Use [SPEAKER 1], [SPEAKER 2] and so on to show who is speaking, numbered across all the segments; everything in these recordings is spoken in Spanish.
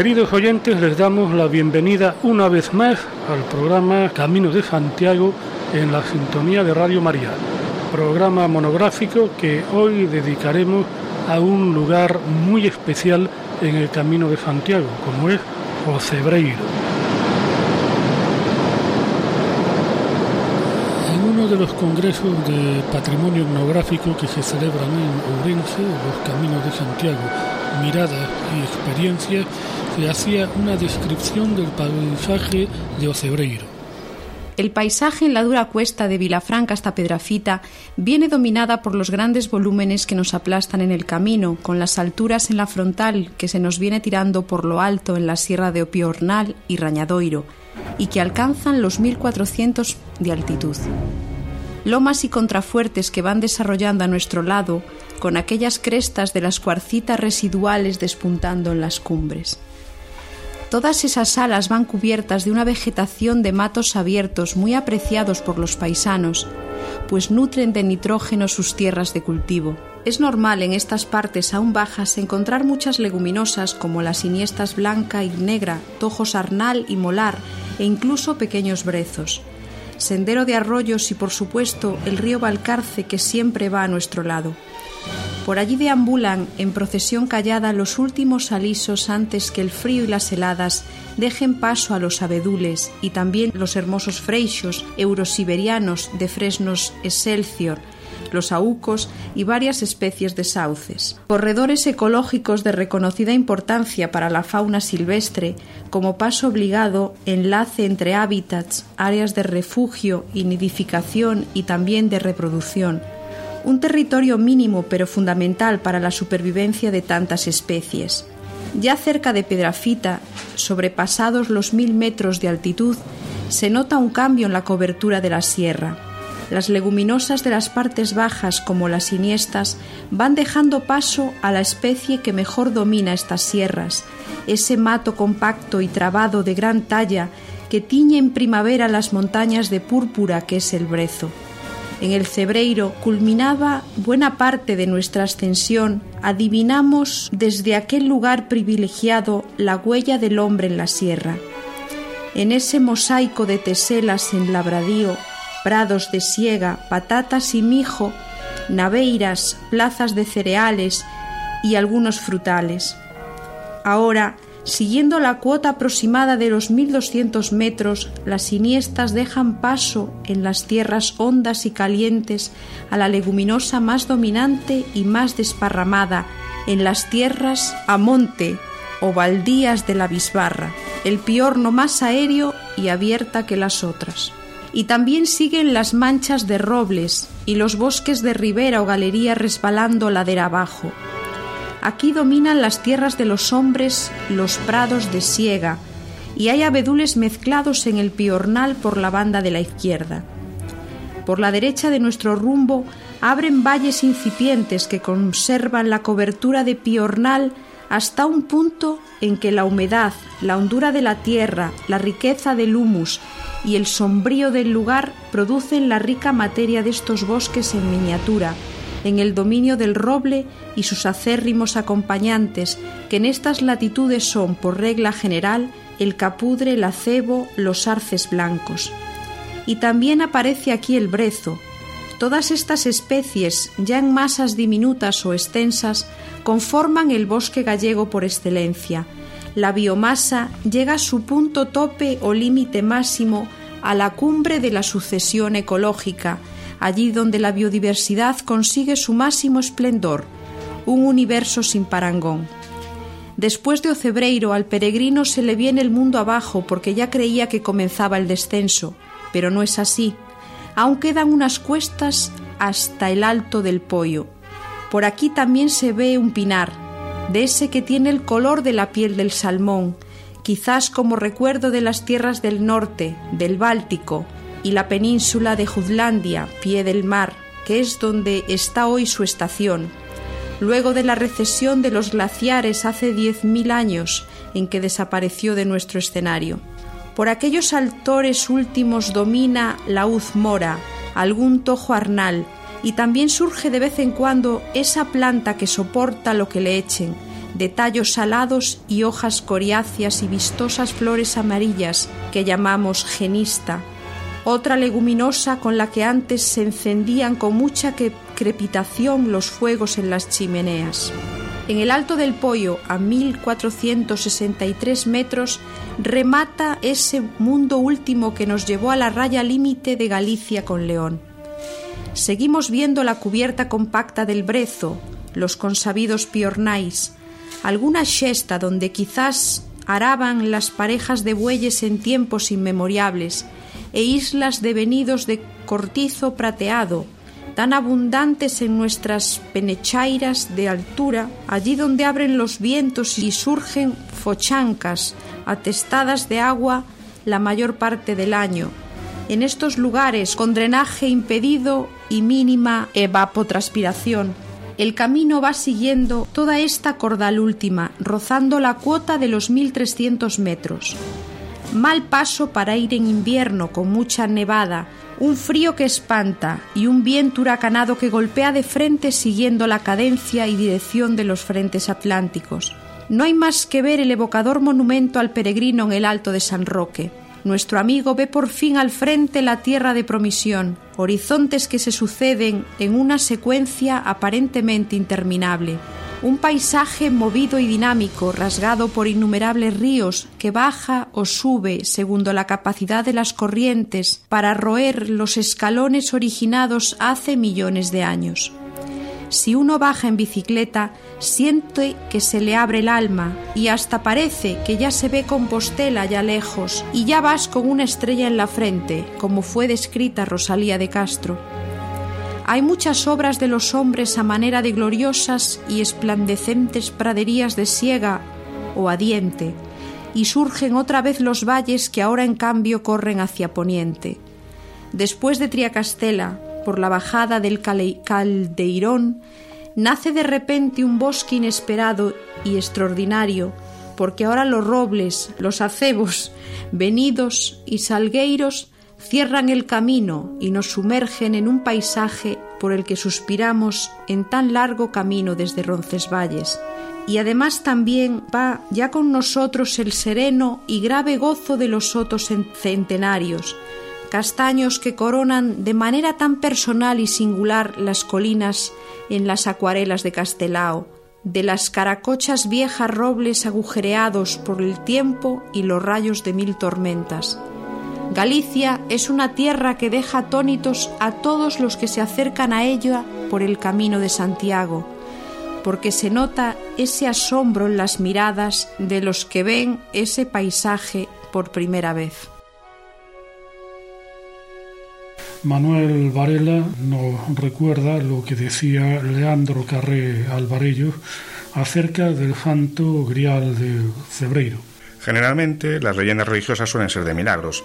[SPEAKER 1] Queridos oyentes, les damos la bienvenida una vez más al programa Camino de Santiago en la sintonía de Radio María, programa monográfico que hoy dedicaremos a un lugar muy especial en el Camino de Santiago, como es Ocebreiro. En uno de los congresos de patrimonio etnográfico que se celebran en Ourense, los Caminos de Santiago, miradas y experiencias, se hacía una descripción del paisaje de Ocebreiro.
[SPEAKER 2] El paisaje en la dura cuesta de Vilafranca hasta Pedrafita viene dominada por los grandes volúmenes que nos aplastan en el camino, con las alturas en la frontal que se nos viene tirando por lo alto en la sierra de Opiornal y Rañadoiro, y que alcanzan los 1400 de altitud. Lomas y contrafuertes que van desarrollando a nuestro lado, con aquellas crestas de las cuarcitas residuales despuntando en las cumbres. Todas esas alas van cubiertas de una vegetación de matos abiertos muy apreciados por los paisanos, pues nutren de nitrógeno sus tierras de cultivo. Es normal en estas partes aún bajas encontrar muchas leguminosas como las iniestas blanca y negra, tojos arnal y molar e incluso pequeños brezos. Sendero de arroyos y por supuesto el río Valcarce que siempre va a nuestro lado. Por allí deambulan en procesión callada los últimos alisos antes que el frío y las heladas dejen paso a los abedules y también los hermosos freixos eurosiberianos de fresnos excelsior, los aucos y varias especies de sauces. Corredores ecológicos de reconocida importancia para la fauna silvestre, como paso obligado, enlace entre hábitats, áreas de refugio y nidificación y también de reproducción un territorio mínimo pero fundamental para la supervivencia de tantas especies. Ya cerca de Pedrafita, sobrepasados los mil metros de altitud, se nota un cambio en la cobertura de la sierra. Las leguminosas de las partes bajas, como las iniestas, van dejando paso a la especie que mejor domina estas sierras, ese mato compacto y trabado de gran talla que tiñe en primavera las montañas de púrpura que es el brezo. En el Cebreiro culminaba buena parte de nuestra ascensión, adivinamos desde aquel lugar privilegiado la huella del hombre en la sierra. En ese mosaico de teselas en labradío, prados de siega, patatas y mijo, naveiras, plazas de cereales y algunos frutales. Ahora Siguiendo la cuota aproximada de los 1200 metros, las siniestas dejan paso en las tierras hondas y calientes a la leguminosa más dominante y más desparramada en las tierras a monte o baldías de la bisbarra, el piorno más aéreo y abierta que las otras. Y también siguen las manchas de robles y los bosques de ribera o galería resbalando ladera abajo, Aquí dominan las tierras de los hombres, los prados de siega, y hay abedules mezclados en el piornal por la banda de la izquierda. Por la derecha de nuestro rumbo abren valles incipientes que conservan la cobertura de piornal hasta un punto en que la humedad, la hondura de la tierra, la riqueza del humus y el sombrío del lugar producen la rica materia de estos bosques en miniatura, en el dominio del roble y sus acérrimos acompañantes, que en estas latitudes son, por regla general, el capudre, el acebo, los arces blancos. Y también aparece aquí el brezo. Todas estas especies, ya en masas diminutas o extensas, conforman el bosque gallego por excelencia. La biomasa llega a su punto tope o límite máximo a la cumbre de la sucesión ecológica, allí donde la biodiversidad consigue su máximo esplendor, un universo sin parangón. Después de Ocebreiro al peregrino se le viene el mundo abajo porque ya creía que comenzaba el descenso, pero no es así. Aún quedan unas cuestas hasta el alto del pollo. Por aquí también se ve un pinar, de ese que tiene el color de la piel del salmón, quizás como recuerdo de las tierras del norte, del Báltico, y la península de Jutlandia, pie del mar, que es donde está hoy su estación, luego de la recesión de los glaciares hace diez mil años en que desapareció de nuestro escenario. Por aquellos altores últimos domina la uz mora, algún tojo arnal, y también surge de vez en cuando esa planta que soporta lo que le echen, de tallos salados y hojas coriáceas y vistosas flores amarillas que llamamos genista, otra leguminosa con la que antes se encendían con mucha crepitación los fuegos en las chimeneas. En el Alto del Pollo, a 1463 metros, remata ese mundo último que nos llevó a la raya límite de Galicia con León. Seguimos viendo la cubierta compacta del Brezo, los consabidos piornais, alguna xesta donde quizás araban las parejas de bueyes en tiempos inmemoriables, e islas devenidos de cortizo prateado, tan abundantes en nuestras penechairas de altura, allí donde abren los vientos y surgen fochancas, atestadas de agua la mayor parte del año. En estos lugares, con drenaje impedido y mínima evapotranspiración, el camino va siguiendo toda esta cordal última, rozando la cuota de los 1300 metros. Mal paso para ir en invierno con mucha nevada, un frío que espanta y un viento huracanado que golpea de frente siguiendo la cadencia y dirección de los frentes atlánticos. No hay más que ver el evocador monumento al peregrino en el alto de San Roque. Nuestro amigo ve por fin al frente la tierra de promisión, horizontes que se suceden en una secuencia aparentemente interminable un paisaje movido y dinámico, rasgado por innumerables ríos, que baja o sube según la capacidad de las corrientes para roer los escalones originados hace millones de años. Si uno baja en bicicleta, siente que se le abre el alma y hasta parece que ya se ve Compostela allá lejos y ya vas con una estrella en la frente, como fue descrita Rosalía de Castro. Hay muchas obras de los hombres a manera de gloriosas y esplandecentes praderías de siega o adiente, y surgen otra vez los valles que ahora en cambio corren hacia poniente. Después de Triacastela, por la bajada del Caldeirón, nace de repente un bosque inesperado y extraordinario, porque ahora los robles, los acebos, venidos y salgueiros cierran el camino y nos sumergen en un paisaje por el que suspiramos en tan largo camino desde Roncesvalles. Y además también va ya con nosotros el sereno y grave gozo de los sotos centenarios, castaños que coronan de manera tan personal y singular las colinas en las acuarelas de Castelao, de las caracochas viejas robles agujereados por el tiempo y los rayos de mil tormentas Galicia es una tierra que deja atónitos a todos los que se acercan a ella por el camino de Santiago, porque se nota ese asombro en las miradas de los que ven ese paisaje por primera vez.
[SPEAKER 1] Manuel Varela nos recuerda lo que decía Leandro Carré Alvarello acerca del santo grial de Cebreiro.
[SPEAKER 3] Generalmente las leyendas religiosas suelen ser de milagros,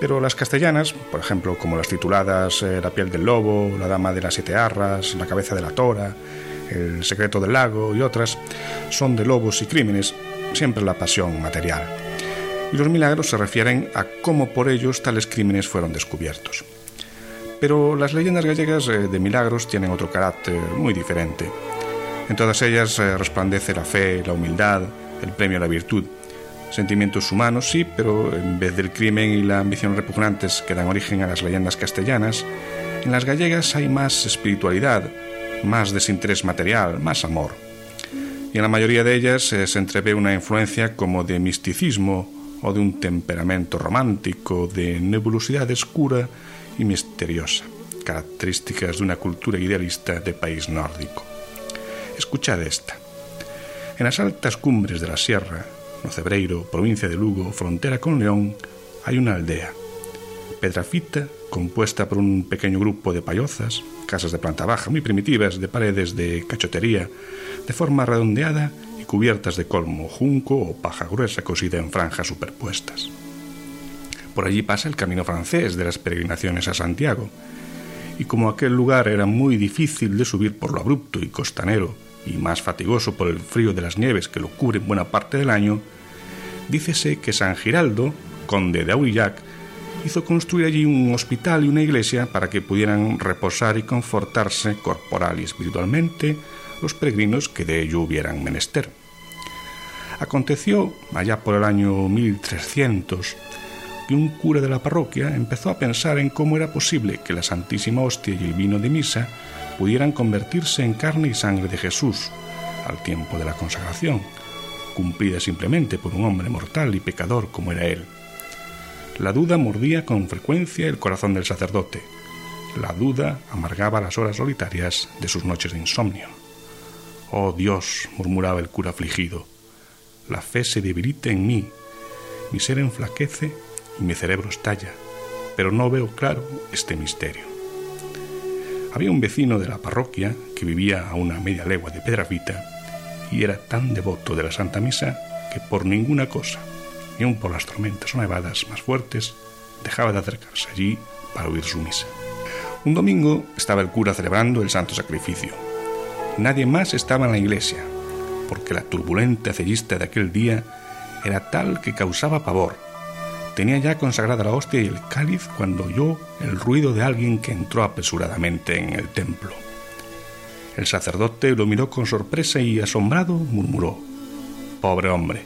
[SPEAKER 3] pero las castellanas, por ejemplo, como las tituladas eh, La piel del lobo, La dama de las siete arras, La cabeza de la tora, El secreto del lago y otras, son de lobos y crímenes, siempre la pasión material. Y los milagros se refieren a cómo por ellos tales crímenes fueron descubiertos. Pero las leyendas gallegas eh, de milagros tienen otro carácter muy diferente. En todas ellas eh, resplandece la fe, la humildad, el premio a la virtud Sentimientos humanos, sí, pero en vez del crimen y la ambición repugnantes que dan origen a las leyendas castellanas, en las gallegas hay más espiritualidad, más desinterés material, más amor. Y en la mayoría de ellas eh, se entrevé una influencia como de misticismo o de un temperamento romántico, de nebulosidad oscura y misteriosa, características de una cultura idealista de país nórdico. Escuchad esta. En las altas cumbres de la sierra, no Cebreiro, provincia de Lugo, frontera con León, hay una aldea. Pedrafita, compuesta por un pequeño grupo de payozas, casas de planta baja muy primitivas, de paredes de cachotería, de forma redondeada y cubiertas de colmo, junco o paja gruesa cosida en franjas superpuestas. Por allí pasa el camino francés de las peregrinaciones a Santiago, y como aquel lugar era muy difícil de subir por lo abrupto y costanero, y más fatigoso por el frío de las nieves que lo cubren buena parte del año, dícese que San Giraldo, conde de Aurillac, hizo construir allí un hospital y una iglesia para que pudieran reposar y confortarse corporal y espiritualmente los peregrinos que de ello hubieran menester. Aconteció, allá por el año 1300, que un cura de la parroquia empezó a pensar en cómo era posible que la Santísima Hostia y el vino de misa pudieran convertirse en carne y sangre de Jesús al tiempo de la consagración, cumplida simplemente por un hombre mortal y pecador como era él. La duda mordía con frecuencia el corazón del sacerdote. La duda amargaba las horas solitarias de sus noches de insomnio. Oh Dios, murmuraba el cura afligido, la fe se debilita en mí, mi ser enflaquece y mi cerebro estalla, pero no veo claro este misterio. Había un vecino de la parroquia que vivía a una media legua de Pedrafita y era tan devoto de la Santa Misa que por ninguna cosa, ni aun por las tormentas o nevadas más fuertes, dejaba de acercarse allí para oír su misa. Un domingo estaba el cura celebrando el santo sacrificio. Nadie más estaba en la iglesia, porque la turbulenta cellista de aquel día era tal que causaba pavor. Tenía ya consagrada la hostia y el cáliz cuando oyó el ruido de alguien que entró apresuradamente en el templo. El sacerdote lo miró con sorpresa y asombrado murmuró Pobre hombre,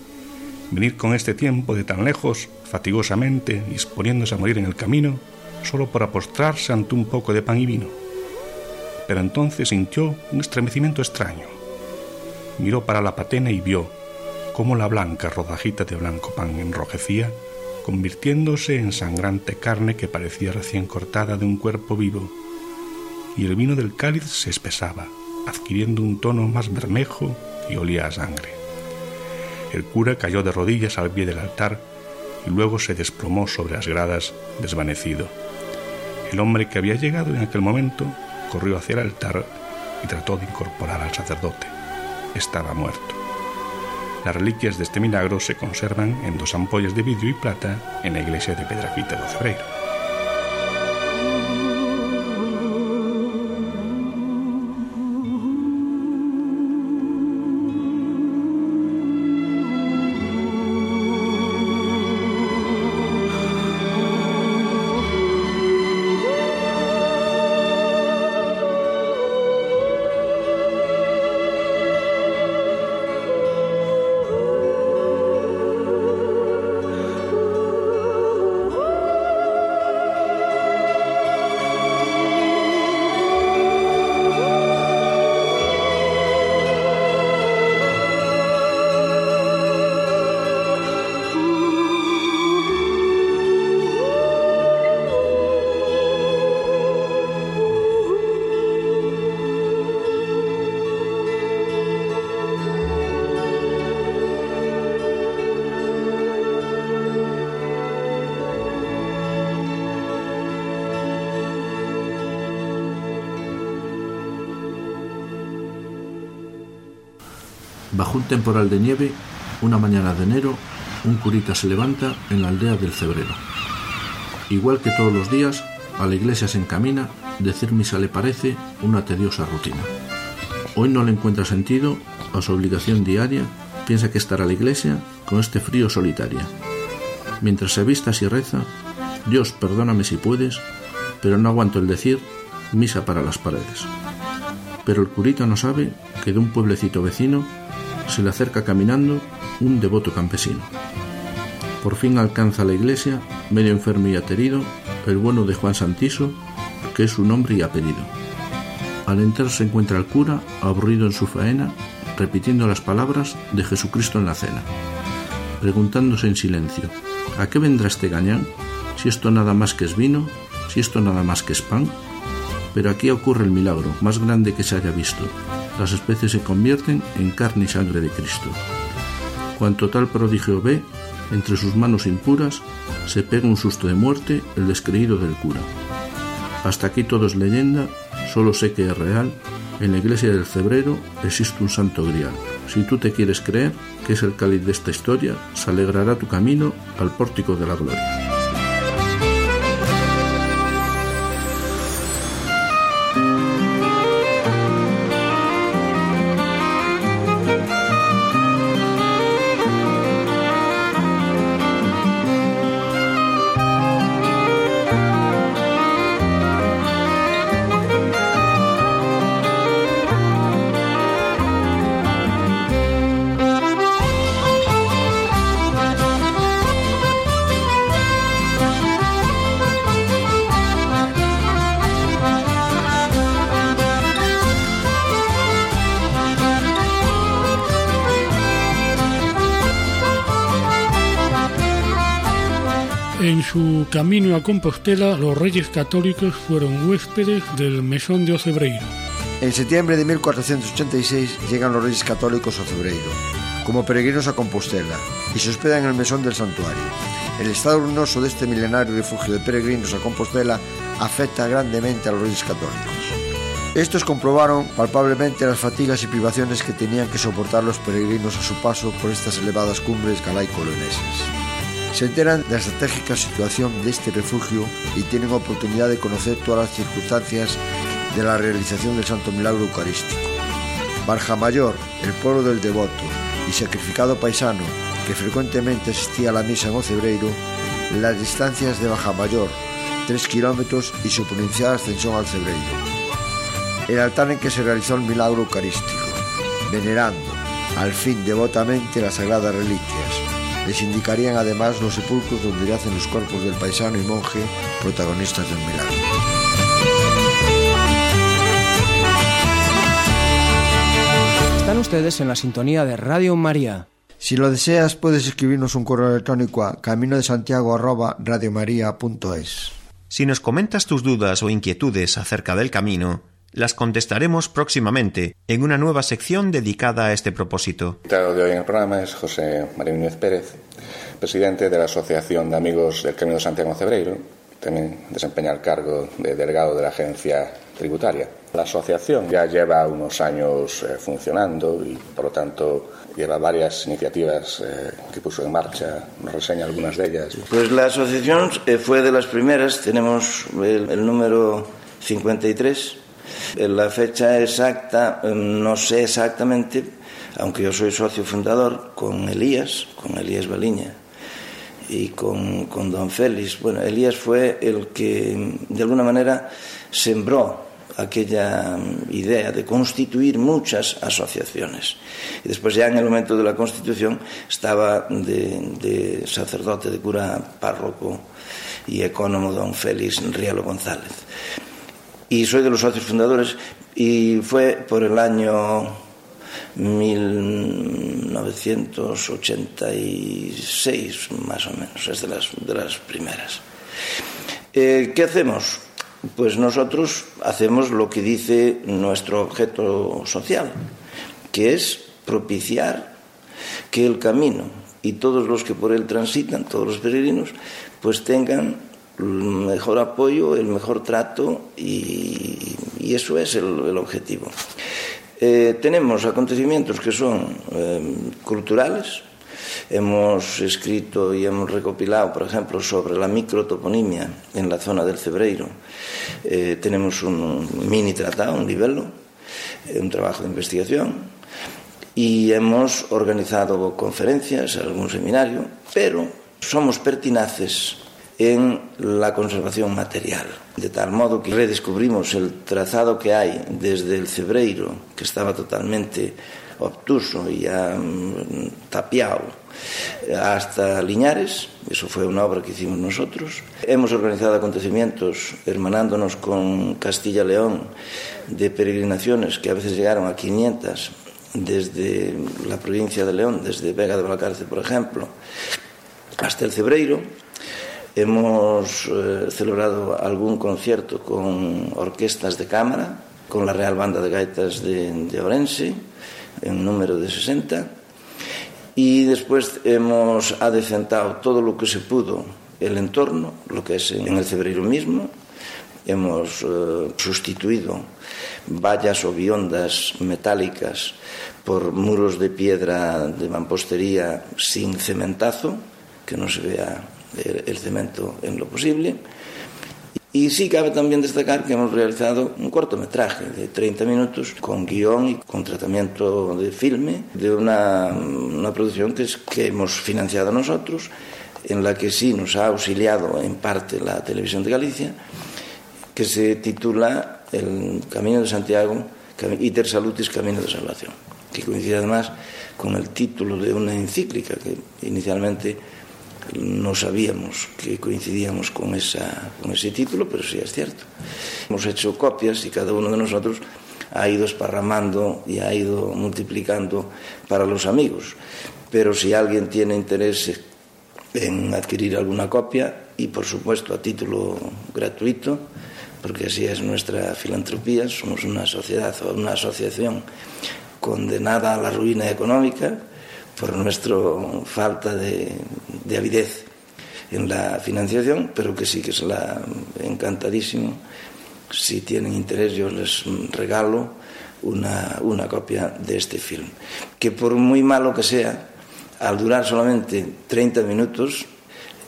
[SPEAKER 3] venir con este tiempo de tan lejos, fatigosamente, disponiéndose a morir en el camino, solo para postrarse ante un poco de pan y vino. Pero entonces sintió un estremecimiento extraño. Miró para la patena y vio cómo la blanca rodajita de blanco pan enrojecía, convirtiéndose en sangrante carne que parecía recién cortada de un cuerpo vivo y el vino del cáliz se espesaba, adquiriendo un tono más bermejo y olía a sangre. El cura cayó de rodillas al pie del altar y luego se desplomó sobre las gradas, desvanecido. El hombre que había llegado en aquel momento corrió hacia el altar y trató de incorporar al sacerdote. Estaba muerto. Las reliquias de este milagro se conservan en dos ampollas de vidrio y plata en la iglesia de Pedrafita de Cebreiro.
[SPEAKER 4] Bajo un temporal de nieve, una mañana de enero, un curita se levanta en la aldea del Cebrero. Igual que todos los días, a la iglesia se encamina, decir misa le parece una tediosa rutina. Hoy no le encuentra sentido a su obligación diaria, piensa que estará la iglesia con este frío solitaria. Mientras se vista y reza, Dios perdóname si puedes, pero no aguanto el decir misa para las paredes. Pero el curita no sabe que de un pueblecito vecino se le acerca caminando un devoto campesino. Por fin alcanza la iglesia, medio enfermo y aterido, el bueno de Juan Santiso, que es su nombre y apellido. Al entrar se encuentra el cura, aburrido en su faena, repitiendo las palabras de Jesucristo en la cena, preguntándose en silencio, ¿a qué vendrá este gañán? Si esto nada más que es vino, si esto nada más que es pan. Pero aquí ocurre el milagro más grande que se haya visto, las especies se convierten en carne y sangre de Cristo. Cuanto tal prodigio ve, entre sus manos impuras, se pega un susto de muerte el descreído del cura. Hasta aquí todo es leyenda, solo sé que es real. En la iglesia del Cebrero existe un santo grial. Si tú te quieres creer que es el cáliz de esta historia, se alegrará tu camino al pórtico de la gloria.
[SPEAKER 1] Camino a Compostela, los reyes católicos fueron huéspedes del mesón de Ocebreiro.
[SPEAKER 5] En septiembre de 1486 llegan los reyes católicos a Ocebreiro, como peregrinos a Compostela, y se hospedan en el mesón del santuario. El estado ruinoso de este milenario refugio de peregrinos a Compostela afecta grandemente a los reyes católicos. Estos comprobaron palpablemente las fatigas y privaciones que tenían que soportar los peregrinos a su paso por estas elevadas cumbres galaico-leonesas se enteran de la estratégica situación de este refugio y tienen oportunidad de conocer todas las circunstancias de la realización del Santo Milagro Eucarístico. Barja Mayor, el pueblo del devoto y sacrificado paisano que frecuentemente asistía a la misa en Ocebreiro, las distancias de Baja Mayor, 3 kilómetros y su pronunciada ascensión al Cebreiro. El altar en que se realizó el milagro eucarístico, venerando, al fin devotamente, las sagradas reliquias, les indicarían además los sepulcros donde yacen los cuerpos del paisano y monje protagonistas del milagro.
[SPEAKER 6] Están ustedes en la sintonía de Radio María.
[SPEAKER 5] Si lo deseas, puedes escribirnos un correo electrónico a camino de Santiago
[SPEAKER 7] Si nos comentas tus dudas o inquietudes acerca del camino, las contestaremos próximamente en una nueva sección dedicada a este propósito.
[SPEAKER 3] El invitado de hoy en el programa es José María Núñez Pérez, presidente de la Asociación de Amigos del Camino de Santiago Cebreiro. También desempeña el cargo de delegado de la agencia tributaria. La asociación ya lleva unos años eh, funcionando y, por lo tanto, lleva varias iniciativas eh, que puso en marcha. Nos reseña algunas de ellas.
[SPEAKER 8] Pues la asociación eh, fue de las primeras. Tenemos el, el número 53 la fecha exacta no sé exactamente, aunque yo soy socio fundador con Elías, con Elías Baliña y con, con don Félix. Bueno, Elías fue el que de alguna manera sembró aquella idea de constituir muchas asociaciones. Y después ya en el momento de la constitución estaba de, sacerdote, de cura párroco y ecónomo don Félix Rialo González y soy de los socios fundadores y fue por el año 1986 más o menos, es de las, de las primeras. Eh, ¿Qué hacemos? Pues nosotros hacemos lo que dice nuestro objeto social, que es propiciar que el camino y todos los que por él transitan, todos los peregrinos, pues tengan Mm, mejor apoyo, el mejor trato y, y eso es el, el objetivo. Eh, tenemos acontecimientos que son eh, culturales. Hemos escrito y hemos recopilado, por ejemplo, sobre la microtoponimia en la zona del Cebreiro. Eh, tenemos un mini tratado, un libelo, eh, un trabajo de investigación. Y hemos organizado conferencias, algún seminario, pero somos pertinaces en la conservación material. De tal modo que redescubrimos el trazado que hay desde el Cebreiro, que estaba totalmente obtuso y ya tapiado, hasta Liñares, eso fue una obra que hicimos nosotros. Hemos organizado acontecimientos hermanándonos con Castilla-León de peregrinaciones que a veces llegaron a 500 desde la provincia de León, desde Vega de Valcarce, por ejemplo, hasta el Cebreiro Hemos eh, celebrado algún concierto con orquestas de cámara, con la Real Banda de Gaitas de, de Orense, en número de 60. y después hemos adecentado todo lo que se pudo el entorno, lo que es en el cebreiro mismo, hemos eh, sustituido vallas o biondas metálicas por muros de piedra de mampostería sin cementazo, que no se vea el cemento en lo posible. Y sí cabe también destacar que hemos realizado un cortometraje de 30 minutos con guion y con tratamiento de filme de una, una producción que, es, que hemos financiado nosotros, en la que sí nos ha auxiliado en parte la Televisión de Galicia, que se titula El Camino de Santiago, Iter Salutis, Camino de Salvación, que coincide además con el título de una encíclica que inicialmente no sabíamos que coincidíamos con, ese título, pero sí es cierto. Hemos hecho copias y cada uno de nosotros ha ido esparramando y ha ido multiplicando para los amigos. Pero si alguien tiene interés en adquirir alguna copia, y por supuesto a título gratuito, porque así es nuestra filantropía, somos una sociedad o una asociación condenada a la ruina económica, por nuestra falta de, de avidez en la financiación, pero que sí que es la encantadísimo. Si tienen interés, yo les regalo una, una copia de este film, que por muy malo que sea, al durar solamente 30 minutos,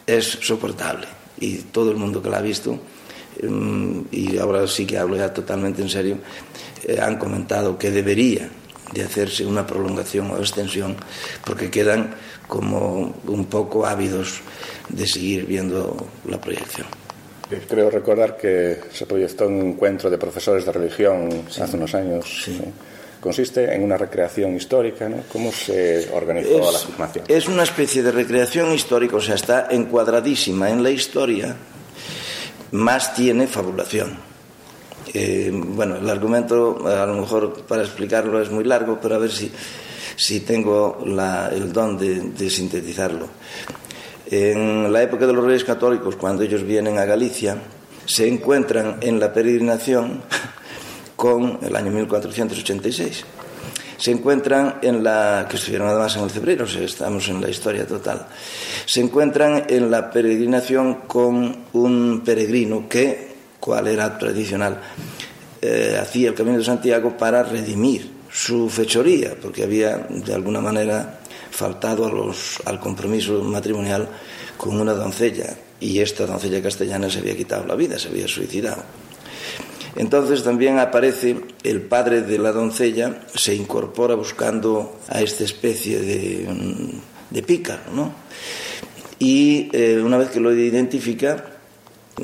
[SPEAKER 8] es soportable. Y todo el mundo que la ha visto, mm, y ahora sí que hablo ya totalmente en serio, eh, han comentado que debería de hacerse una prolongación o extensión, porque quedan como un poco ávidos de seguir viendo la proyección.
[SPEAKER 3] Creo recordar que se proyectó un encuentro de profesores de religión hace unos años.
[SPEAKER 8] Sí.
[SPEAKER 3] Consiste en una recreación histórica, ¿no? ¿Cómo se organizó
[SPEAKER 8] es,
[SPEAKER 3] la filmación?
[SPEAKER 8] Es una especie de recreación histórica, o sea, está encuadradísima en la historia, más tiene fabulación. Eh, bueno, el argumento a lo mejor para explicarlo es muy largo, pero a ver si, si tengo el don de, de sintetizarlo. En la época de los reyes católicos, cuando ellos vienen a Galicia, se encuentran en la peregrinación con el año 1486. Se encuentran en la, que estuvieron además en el febrero, o sea, estamos en la historia total, se encuentran en la peregrinación con un peregrino que cual era tradicional, eh, hacía el Camino de Santiago para redimir su fechoría, porque había de alguna manera faltado al compromiso matrimonial con una doncella, y esta doncella castellana se había quitado la vida, se había suicidado. Entonces también aparece el padre de la doncella, se incorpora buscando a esta especie de, de pícaro, ¿no? Y eh, una vez que lo identifica,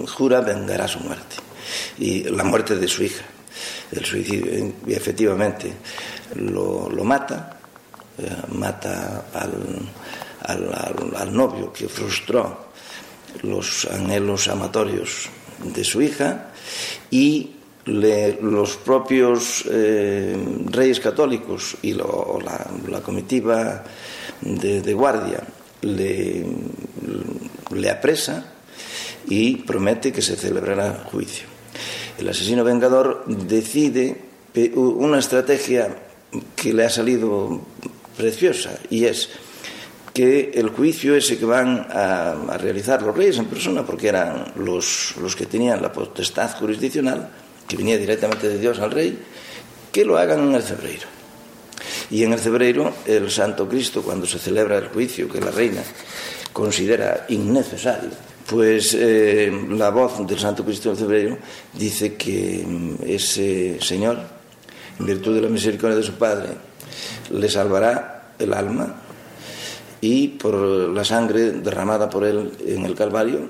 [SPEAKER 8] jura vengará su muerte y la muerte de su hija, el suicidio. Y efectivamente lo, lo mata, eh, mata al, al, novio que frustró los anhelos amatorios de su hija y los propios eh, reyes católicos y lo, la, la, comitiva de, de guardia le, le apresa y promete que se celebrará juicio. El asesino vengador decide una estrategia que le ha salido preciosa y es que el juicio ese que van a, realizar los reyes en persona, porque eran los, los que tenían la potestad jurisdiccional, que venía directamente de Dios al rey, que lo hagan en el cebreiro. Y en el cebreiro, el Santo Cristo, cuando se celebra el juicio que la reina considera innecesario, pues eh, la voz del Santo Cristo del Cebreiro dice que mm, ese Señor, en virtud de la misericordia de su Padre, le salvará el alma y por la sangre derramada por él en el Calvario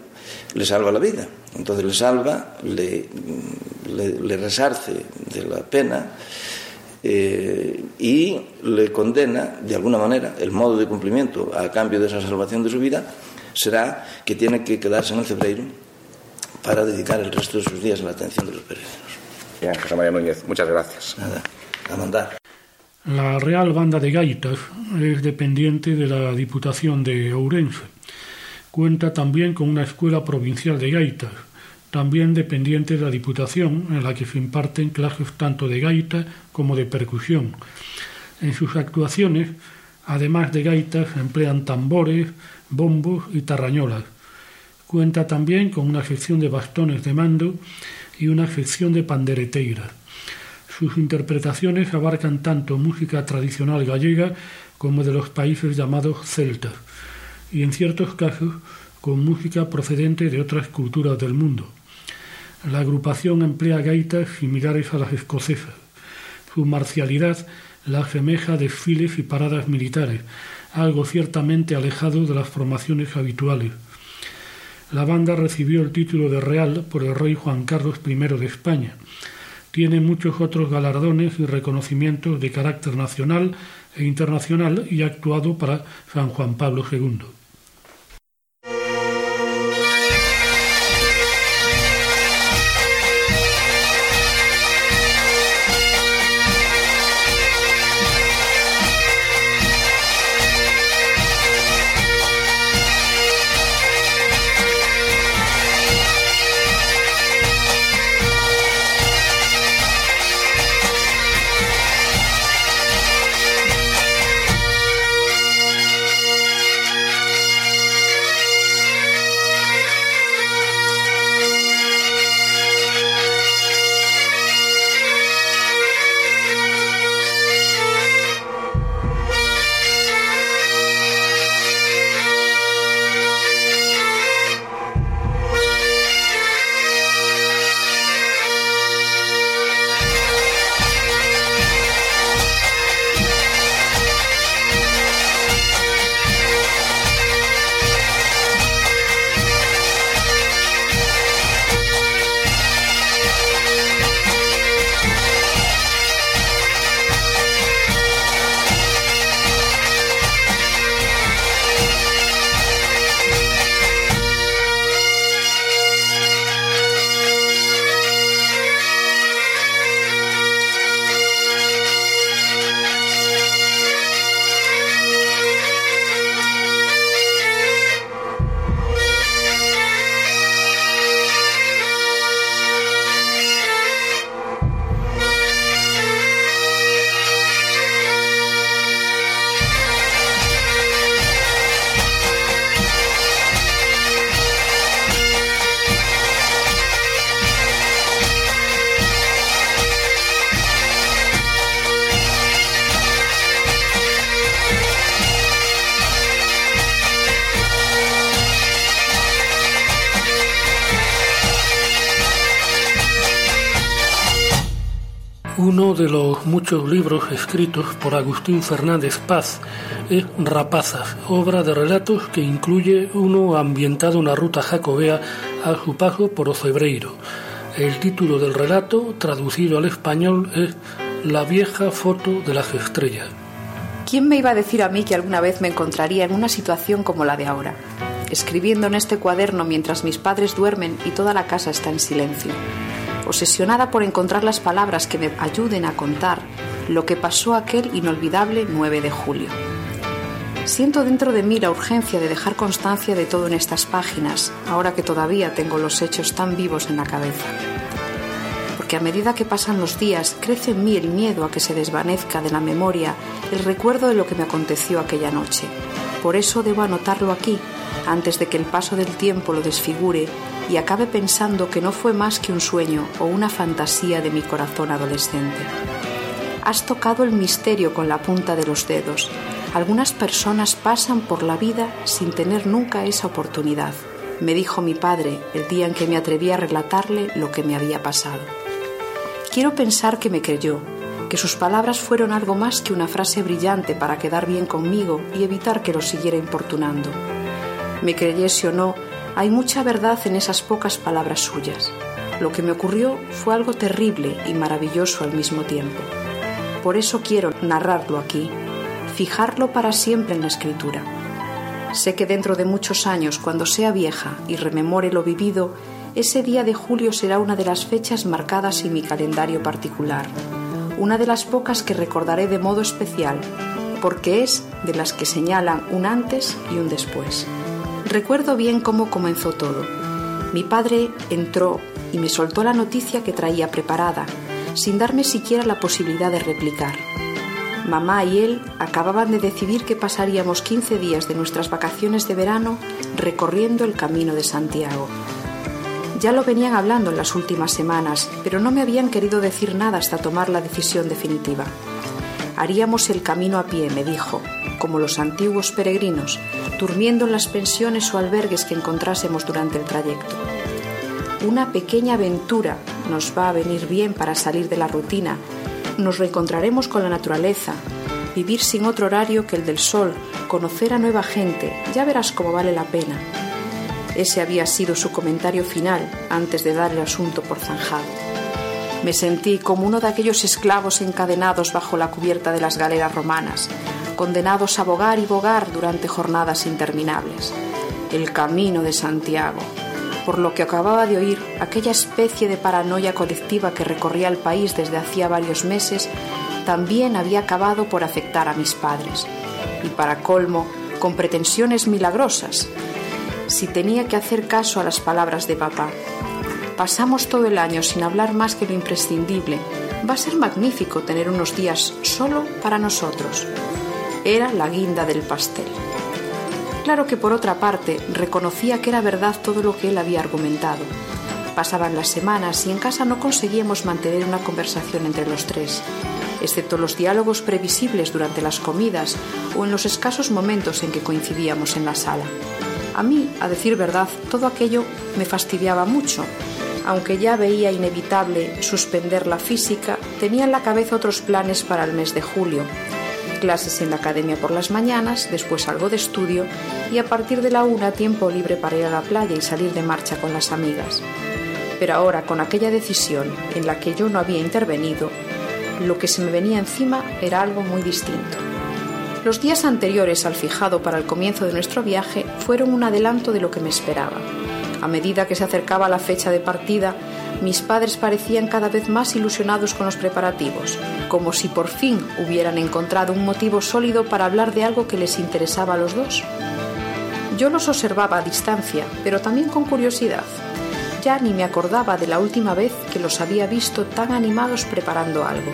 [SPEAKER 8] le salva la vida. Entonces le salva, le, mm, resarce de la pena eh, y le condena, de alguna manera, el modo de cumplimiento a cambio de esa salvación de su vida será que tiene que quedarse en el cebreiro para dedicar el resto de sus días a la atención de los peregrinos.
[SPEAKER 3] Bien, José María Núñez, muchas gracias.
[SPEAKER 8] Nada, a mandar.
[SPEAKER 1] La Real Banda de Gaitas es dependiente de la Diputación de Ourense. Cuenta también con una escuela provincial de gaitas, también dependiente de la Diputación, en la que se imparten clases tanto de gaita como de percusión. En sus actuaciones Además de gaitas, emplean tambores, bombos y tarrañolas. Cuenta también con una sección de bastones de mando y una sección de pandereteiras. Sus interpretaciones abarcan tanto música tradicional gallega como de los países llamados celtas, y en ciertos casos con música procedente de otras culturas del mundo. La agrupación emplea gaitas similares a las escocesas. Su marcialidad la asemeja a desfiles y paradas militares, algo ciertamente alejado de las formaciones habituales. La banda recibió el título de Real por el rey Juan Carlos I de España. Tiene muchos otros galardones y reconocimientos de carácter nacional e internacional y ha actuado para San Juan Pablo II. Libros escritos por Agustín Fernández Paz es Rapazas, obra de relatos que incluye uno ambientado en una ruta jacobea a su paso por Ocebreiro. El título del relato, traducido al español, es La vieja foto de las estrellas.
[SPEAKER 2] ¿Quién me iba a decir a mí que alguna vez me encontraría en una situación como la de ahora? Escribiendo en este cuaderno mientras mis padres duermen y toda la casa está en silencio obsesionada por encontrar las palabras que me ayuden a contar lo que pasó aquel inolvidable 9 de julio. Siento dentro de mí la urgencia de dejar constancia de todo en estas páginas, ahora que todavía tengo los hechos tan vivos en la cabeza. Porque a medida que pasan los días, crece en mí el miedo a que se desvanezca de la memoria el recuerdo de lo que me aconteció aquella noche. Por eso debo anotarlo aquí, antes de que el paso del tiempo lo desfigure y acabe pensando que no fue más que un sueño o una fantasía de mi corazón adolescente. Has tocado el misterio con la punta de los dedos. Algunas personas pasan por la vida sin tener nunca esa oportunidad, me dijo mi padre el día en que me atreví a relatarle lo que me había pasado. Quiero pensar que me creyó, que sus palabras fueron algo más que una frase brillante para quedar bien conmigo y evitar que lo siguiera importunando. Me creyese o no, hay mucha verdad en esas pocas palabras suyas. Lo que me ocurrió fue algo terrible y maravilloso al mismo tiempo. Por eso quiero narrarlo aquí, fijarlo para siempre en la escritura. Sé que dentro de muchos años, cuando sea vieja y rememore lo vivido, ese día de julio será una de las fechas marcadas en mi calendario particular, una de las pocas que recordaré de modo especial, porque es de las que señalan un antes y un después. Recuerdo bien cómo comenzó todo. Mi padre entró y me soltó la noticia que traía preparada, sin darme siquiera la posibilidad de replicar. Mamá y él acababan de decidir que pasaríamos 15 días de nuestras vacaciones de verano recorriendo el camino de Santiago. Ya lo venían hablando en las últimas semanas, pero no me habían querido decir nada hasta tomar la decisión definitiva. Haríamos el camino a pie, me dijo, como los antiguos peregrinos, durmiendo en las pensiones o albergues que encontrásemos durante el trayecto. Una pequeña aventura nos va a venir bien para salir de la rutina. Nos reencontraremos con la naturaleza, vivir sin otro horario que el del sol, conocer a nueva gente, ya verás cómo vale la pena. Ese había sido su comentario final antes de dar el asunto por zanjado. Me sentí como uno de aquellos esclavos encadenados bajo la cubierta de las galeras romanas, condenados a bogar y bogar durante jornadas interminables. El camino de Santiago. Por lo que acababa de oír, aquella especie de paranoia colectiva que recorría el país desde hacía varios meses también había acabado por afectar a mis padres. Y para colmo, con pretensiones milagrosas, si tenía que hacer caso a las palabras de papá. Pasamos todo el año sin hablar más que lo imprescindible. Va a ser magnífico tener unos días solo para nosotros. Era la guinda del pastel. Claro que por otra parte reconocía que era verdad todo lo que él había argumentado. Pasaban las semanas y en casa no conseguíamos mantener una conversación entre los tres, excepto los diálogos previsibles durante las comidas o en los escasos momentos en que coincidíamos en la sala. A mí, a decir verdad, todo aquello me fastidiaba mucho. Aunque ya veía inevitable suspender la física, tenía en la cabeza otros planes para el mes de julio. Clases en la academia por las mañanas, después algo de estudio y a partir de la una tiempo libre para ir a la playa y salir de marcha con las amigas. Pero ahora, con aquella decisión en la que yo no había intervenido, lo que se me venía encima era algo muy distinto. Los días anteriores al fijado para el comienzo de nuestro viaje fueron un adelanto de lo que me esperaba. A medida que se acercaba la fecha de partida, mis padres parecían cada vez más ilusionados con los preparativos, como si por fin hubieran encontrado un motivo sólido para hablar de algo que les interesaba a los dos. Yo los observaba a distancia, pero también con curiosidad. Ya ni me acordaba de la última vez que los había visto tan animados preparando algo.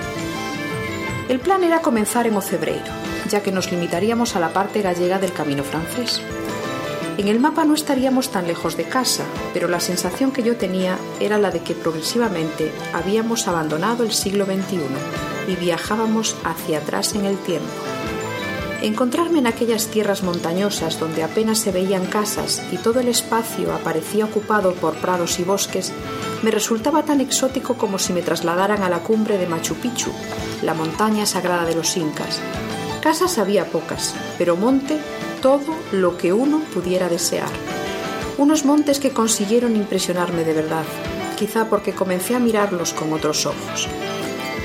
[SPEAKER 2] El plan era comenzar en Ocebreiro, ya que nos limitaríamos a la parte gallega del camino francés. En el mapa no estaríamos tan lejos de casa, pero la sensación que yo tenía era la de que progresivamente habíamos abandonado el siglo XXI y viajábamos hacia atrás en el tiempo. Encontrarme en aquellas tierras montañosas donde apenas se veían casas y todo el espacio aparecía ocupado por prados y bosques me resultaba tan exótico como si me trasladaran a la cumbre de Machu Picchu, la montaña sagrada de los incas, Casas había pocas, pero monte todo lo que uno pudiera desear. Unos montes que consiguieron impresionarme de verdad, quizá porque comencé a mirarlos con otros ojos.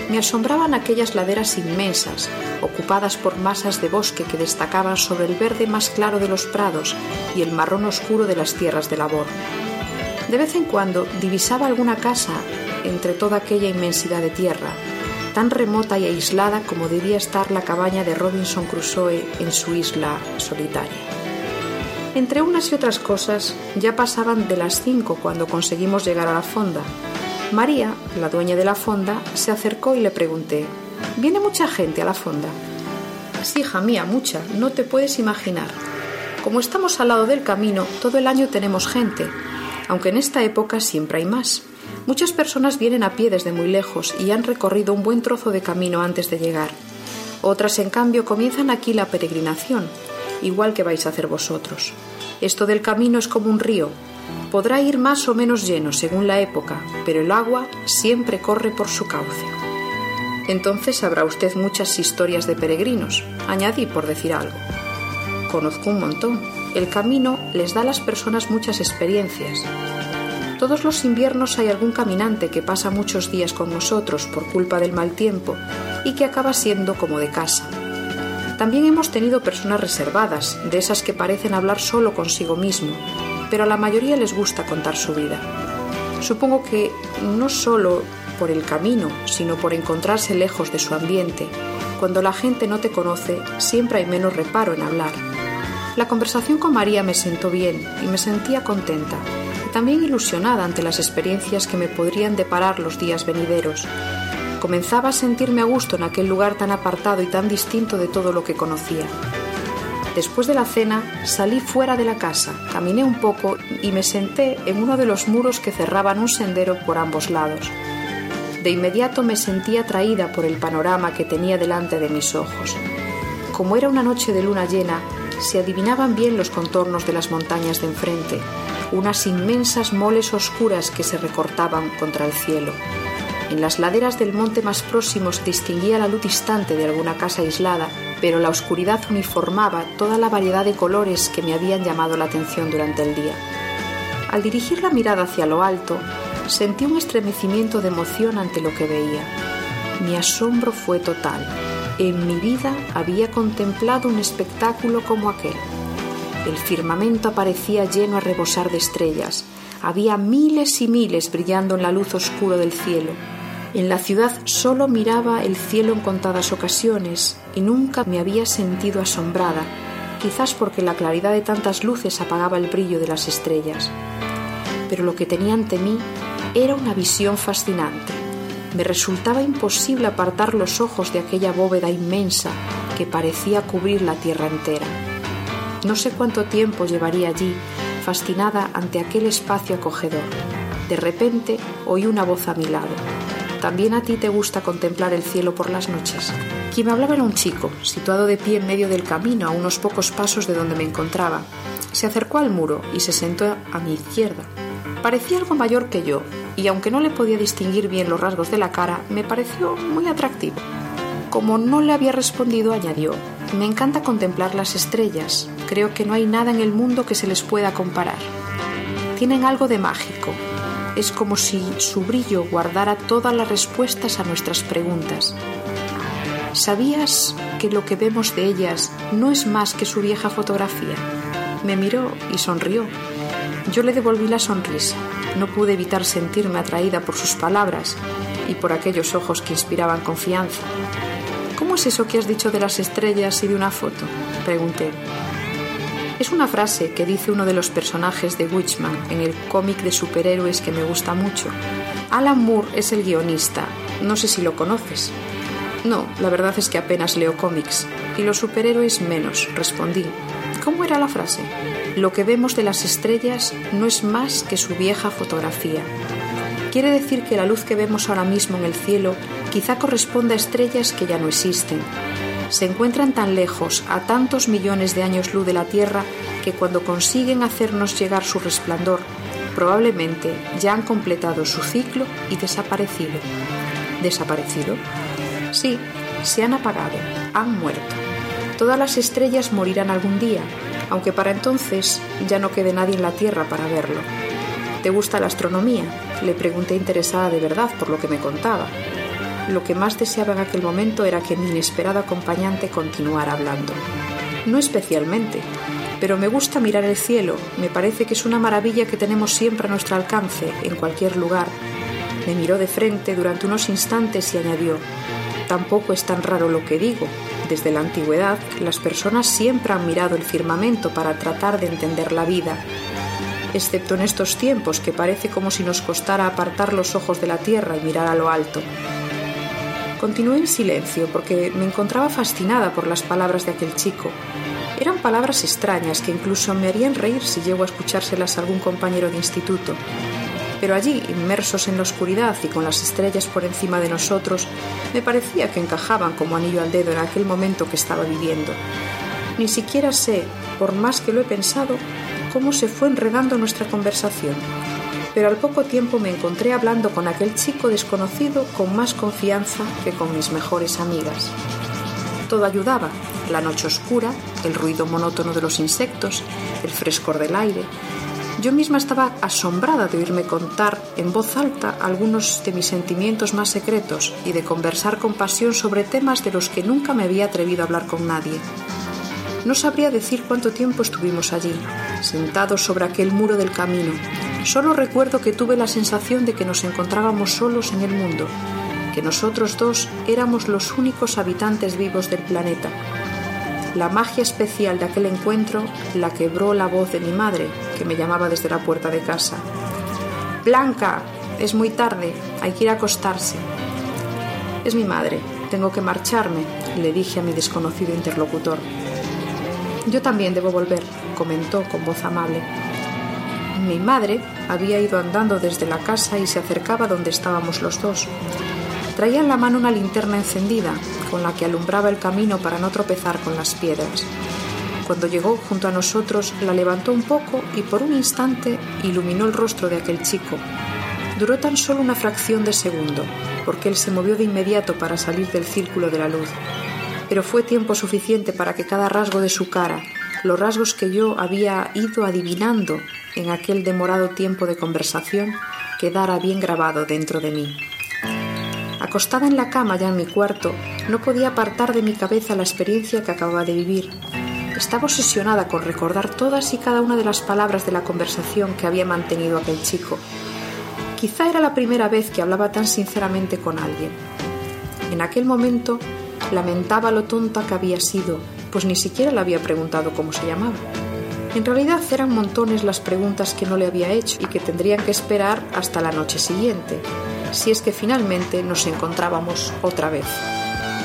[SPEAKER 2] Me asombraban aquellas laderas inmensas, ocupadas por masas de bosque que destacaban sobre el verde más claro de los prados y el marrón oscuro de las tierras de labor. De vez en cuando divisaba alguna casa entre toda aquella inmensidad de tierra, tan remota y aislada como debía estar la cabaña de Robinson Crusoe en su isla solitaria. Entre unas y otras cosas, ya pasaban de las cinco cuando conseguimos llegar a la fonda. María, la dueña de la fonda, se acercó y le pregunté, ¿viene mucha gente a la fonda? Sí, hija mía, mucha, no te puedes imaginar. Como estamos al lado del camino, todo el año tenemos gente, aunque en esta época siempre hay más. Muchas personas vienen a pie desde muy lejos y han recorrido un buen trozo de camino antes de llegar. Otras, en cambio, comienzan aquí la peregrinación, igual que vais a hacer vosotros. Esto del camino es como un río. Podrá ir más o menos lleno según la época, pero el agua siempre corre por su cauce. Entonces sabrá usted muchas historias de peregrinos, añadí por decir algo. Conozco un montón. El camino les da a las personas muchas experiencias, todos los inviernos hay algún caminante que pasa muchos días con nosotros por culpa del mal tiempo y que acaba siendo como de casa. También hemos tenido personas reservadas, de esas que parecen hablar solo consigo mismo, pero a la mayoría les gusta contar su vida. Supongo que no solo por el camino, sino por encontrarse lejos de su ambiente. Cuando la gente no te conoce, siempre hay menos reparo en hablar. La conversación con María me sentó bien y me sentía contenta también ilusionada ante las experiencias que me podrían deparar los días venideros. Comenzaba a sentirme a gusto en aquel lugar tan apartado y tan distinto de todo lo que conocía. Después de la cena salí fuera de la casa, caminé un poco y me senté en uno de los muros que cerraban un sendero por ambos lados. De inmediato me sentí atraída por el panorama que tenía delante de mis ojos. Como era una noche de luna llena, se adivinaban bien los contornos de las montañas de enfrente, unas inmensas moles oscuras que se recortaban contra el cielo. En las laderas del monte más próximo se distinguía la luz distante de alguna casa aislada pero la oscuridad uniformaba toda la variedad de colores que me habían llamado la atención durante el día. Al dirigir la mirada hacia lo alto, sentí un estremecimiento de emoción ante lo que veía. Mi asombro fue total. En mi vida había contemplado un espectáculo como aquel. El firmamento aparecía lleno a rebosar de estrellas. Había miles y miles brillando en la luz oscura del cielo en la ciudad solo miraba el cielo en contadas ocasiones y nunca me había sentido asombrada, quizás porque la claridad de tantas luces apagaba el brillo de las estrellas. Pero lo que tenía ante mí era una visión fascinante. Me resultaba imposible apartar los ojos de aquella bóveda inmensa que parecía cubrir la tierra entera. No sé cuánto tiempo llevaría allí, fascinada ante aquel espacio acogedor. De repente oí una voz a mi lado. ¿También a ti te gusta contemplar el cielo por las noches? Quien me hablaba era un chico, situado de pie en medio del camino a unos pocos pasos de donde me encontraba. Se acercó al muro y se sentó a mi izquierda. Parecía algo mayor que yo, y aunque no le podía distinguir bien los rasgos de la cara, me pareció muy atractivo. Como no le había respondido, añadió, me encanta contemplar las estrellas. Creo que no hay nada en el mundo que se les pueda comparar. Tienen algo de mágico, es como si su brillo guardara todas las respuestas a nuestras preguntas. ¿Sabías que lo que vemos de ellas no es más que su vieja fotografía? Me miró y sonrió. Yo le devolví la sonrisa. No pude evitar sentirme atraída por sus palabras y por aquellos ojos que inspiraban confianza. ¿Cómo es eso que has dicho de las estrellas y de una foto? Pregunté. Es una frase que dice uno de los personajes de Witchman en el cómic de superhéroes que me gusta mucho. Alan Moore es el guionista. No sé si lo conoces. No, la verdad es que apenas leo cómics. Y los superhéroes menos, respondí. ¿Cómo era la frase? Lo que vemos de las estrellas no es más que su vieja fotografía. Quiere decir que la luz que vemos ahora mismo en el cielo quizá corresponda a estrellas que ya no existen, se encuentran tan lejos, a tantos millones de años luz de la Tierra, que cuando consiguen hacernos llegar su resplandor, probablemente ya han completado su ciclo y desaparecido. ¿Desaparecido? Sí, se han apagado, han muerto. Todas las estrellas morirán algún día, aunque para entonces ya no quede nadie en la Tierra para verlo. ¿Te gusta la astronomía? Le pregunté interesada de verdad por lo que me contaba. Lo que más deseaba en aquel momento era que mi inesperado acompañante continuara hablando. No especialmente, pero me gusta mirar el cielo, me parece que es una maravilla que tenemos siempre a nuestro alcance, en cualquier lugar. Me miró de frente durante unos instantes y añadió, tampoco es tan raro lo que digo. Desde la antigüedad, las personas siempre han mirado el firmamento para tratar de entender la vida, excepto en estos tiempos que parece como si nos costara apartar los ojos de la tierra y mirar a lo alto. Continué en silencio porque me encontraba fascinada por las palabras de aquel chico. Eran palabras extrañas que incluso me harían reír si llego a escuchárselas a algún compañero de instituto. Pero allí, inmersos en la oscuridad y con las estrellas por encima de nosotros, me parecía que encajaban como anillo al dedo en aquel momento que estaba viviendo. Ni siquiera sé, por más que lo he pensado, cómo se fue enredando nuestra conversación pero al poco tiempo me encontré hablando con aquel chico desconocido con más confianza que con mis mejores amigas. Todo ayudaba, la noche oscura, el ruido monótono de los insectos, el frescor del aire. Yo misma estaba asombrada de oírme contar en voz alta algunos de mis sentimientos más secretos y de conversar con pasión sobre temas de los que nunca me había atrevido a hablar con nadie. No sabría decir cuánto tiempo estuvimos allí, sentados sobre aquel muro del camino, Solo recuerdo que tuve la sensación de que nos encontrábamos solos en el mundo, que nosotros dos éramos los únicos habitantes vivos del planeta. La magia especial de aquel encuentro la quebró la voz de mi madre, que me llamaba desde la puerta de casa. Blanca, es muy tarde, hay que ir a acostarse. Es mi madre. Tengo que marcharme, le dije a mi desconocido interlocutor. Yo también debo volver, comentó con voz amable. Mi madre había ido andando desde la casa y se acercaba donde estábamos los dos. Traía en la mano una linterna encendida, con la que alumbraba el camino para no tropezar con las piedras. Cuando llegó junto a nosotros, la levantó un poco y por un instante iluminó el rostro de aquel chico. Duró tan solo una fracción de segundo, porque él se movió de inmediato para salir del círculo de la luz. Pero fue tiempo suficiente para que cada rasgo de su cara, los rasgos que yo había ido adivinando en aquel demorado tiempo de conversación, quedara bien grabado dentro de mí. Acostada en la cama ya en mi cuarto, no podía apartar de mi cabeza la experiencia que acababa de vivir. Estaba obsesionada con recordar todas y cada una de las palabras de la conversación que había mantenido aquel chico. Quizá era la primera vez que hablaba tan sinceramente con alguien. En aquel momento lamentaba lo tonta que había sido, pues ni siquiera le había preguntado cómo se llamaba. En realidad eran montones las preguntas que no le había hecho y que tendrían que esperar hasta la noche siguiente, si es que finalmente nos encontrábamos otra vez.